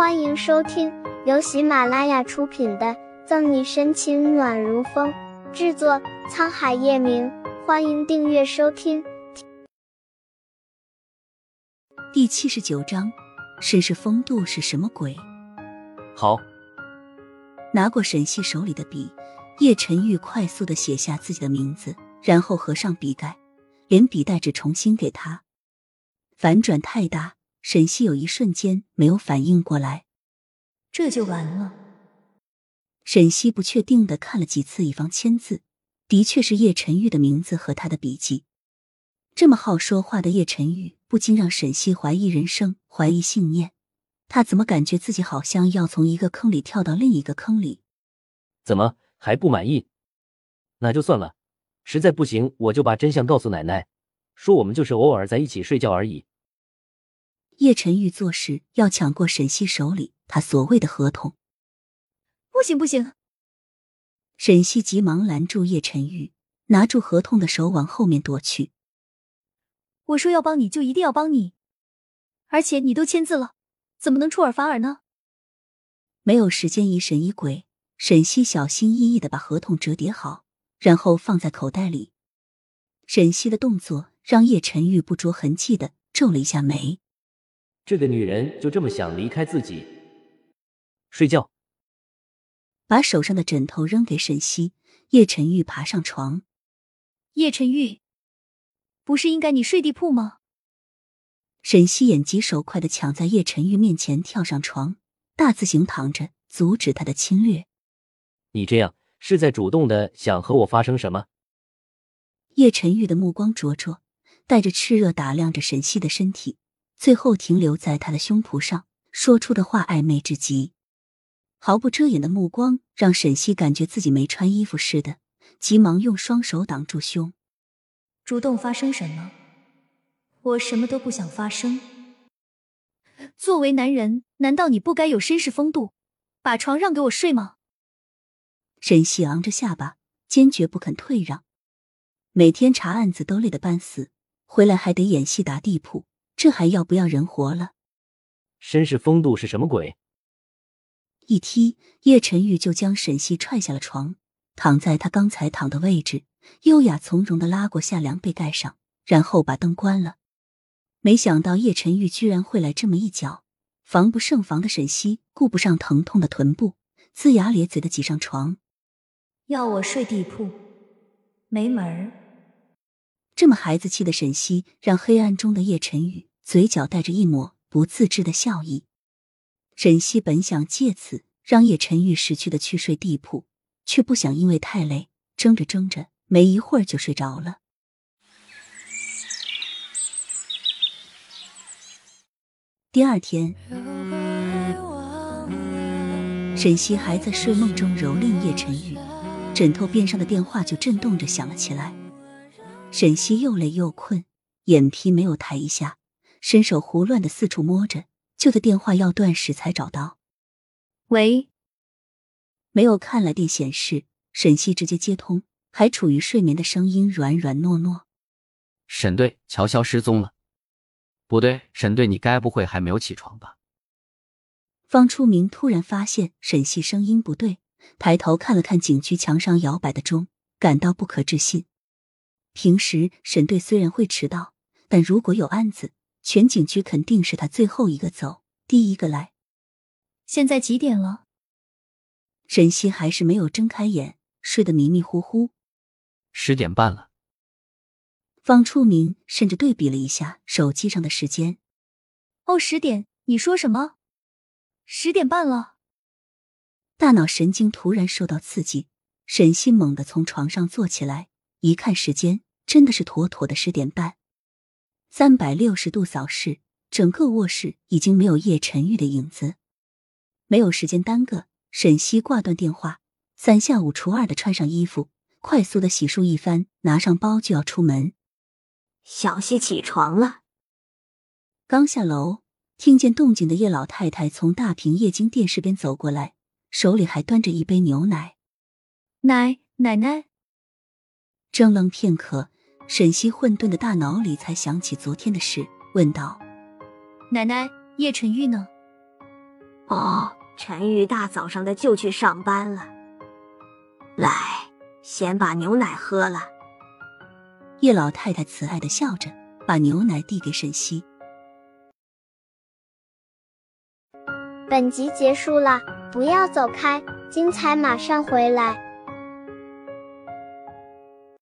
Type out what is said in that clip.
欢迎收听由喜马拉雅出品的《赠你深情暖如风》，制作沧海夜明。欢迎订阅收听。第七十九章，绅士风度是什么鬼？好，拿过沈西手里的笔，叶晨玉快速的写下自己的名字，然后合上笔盖，连笔带纸重新给他。反转太大。沈西有一瞬间没有反应过来，这就完了。沈西不确定的看了几次以方签字，的确是叶晨玉的名字和他的笔迹。这么好说话的叶晨玉，不禁让沈西怀疑人生，怀疑信念。他怎么感觉自己好像要从一个坑里跳到另一个坑里？怎么还不满意？那就算了，实在不行，我就把真相告诉奶奶，说我们就是偶尔在一起睡觉而已。叶晨玉做事要抢过沈西手里他所谓的合同，不行不行！沈西急忙拦住叶晨玉，拿住合同的手往后面躲去。我说要帮你就一定要帮你，而且你都签字了，怎么能出尔反尔呢？没有时间疑神疑鬼，沈西小心翼翼的把合同折叠好，然后放在口袋里。沈西的动作让叶晨玉不着痕迹的皱了一下眉。这个女人就这么想离开自己？睡觉。把手上的枕头扔给沈西，叶晨玉爬上床。叶晨玉，不是应该你睡地铺吗？沈西眼疾手快的抢在叶晨玉面前跳上床，大字形躺着，阻止他的侵略。你这样是在主动的想和我发生什么？叶晨玉的目光灼灼，带着炽热打量着沈西的身体。最后停留在他的胸脯上，说出的话暧昧至极，毫不遮掩的目光让沈西感觉自己没穿衣服似的，急忙用双手挡住胸。主动发生什么？我什么都不想发生。作为男人，难道你不该有绅士风度，把床让给我睡吗？沈西昂着下巴，坚决不肯退让。每天查案子都累得半死，回来还得演戏打地铺。这还要不要人活了？绅士风度是什么鬼？一踢，叶晨玉就将沈西踹下了床，躺在他刚才躺的位置，优雅从容的拉过夏凉被盖上，然后把灯关了。没想到叶晨玉居然会来这么一脚，防不胜防的沈西顾不上疼痛的臀部，龇牙咧嘴的挤上床，要我睡地铺，没门儿！这么孩子气的沈西，让黑暗中的叶晨玉。嘴角带着一抹不自知的笑意，沈西本想借此让叶晨玉识趣的去睡地铺，却不想因为太累，争着争着，没一会儿就睡着了。第二天，沈西还在睡梦中蹂躏叶晨玉，枕头边上的电话就震动着响了起来。沈西又累又困，眼皮没有抬一下。伸手胡乱的四处摸着，就在电话要断时才找到。喂，没有看来电显示，沈西直接接通，还处于睡眠的声音软软糯糯。沈队，乔乔失踪了。不对，沈队，你该不会还没有起床吧？方初明突然发现沈西声音不对，抬头看了看警局墙上摇摆的钟，感到不可置信。平时沈队虽然会迟到，但如果有案子。全景区肯定是他最后一个走，第一个来。现在几点了？沈西还是没有睁开眼，睡得迷迷糊糊。十点半了。方初明甚至对比了一下手机上的时间。哦，十点？你说什么？十点半了？大脑神经突然受到刺激，沈西猛地从床上坐起来，一看时间，真的是妥妥的十点半。三百六十度扫视，整个卧室已经没有叶晨玉的影子。没有时间耽搁，沈西挂断电话，三下五除二的穿上衣服，快速的洗漱一番，拿上包就要出门。小西起床了。刚下楼，听见动静的叶老太太从大屏液晶电视边走过来，手里还端着一杯牛奶。奶奶奶，怔愣片刻。沈西混沌的大脑里才想起昨天的事，问道：“奶奶，叶晨玉呢？”哦，陈玉大早上的就去上班了。来，先把牛奶喝了。叶老太太慈爱的笑着，把牛奶递给沈西。本集结束了，不要走开，精彩马上回来。